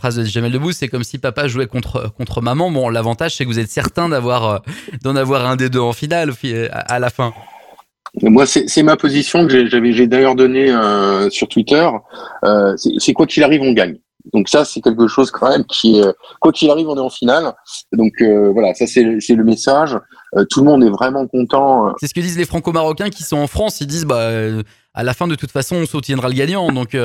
phrase de Jamel Debbouze, c'est comme si papa jouait contre, contre maman. Bon, l'avantage, c'est que vous êtes certain d'avoir, euh, d'en avoir un des deux en finale à la fin. Moi, c'est ma position que j'ai d'ailleurs donnée euh, sur Twitter. Euh, c'est quoi qu'il arrive, on gagne. Donc ça, c'est quelque chose quand même qui est, quoi qu'il arrive, on est en finale. Donc euh, voilà, ça c'est le message. Euh, tout le monde est vraiment content. C'est ce que disent les Franco-Marocains qui sont en France. Ils disent, bah, à la fin, de toute façon, on soutiendra le gagnant. Donc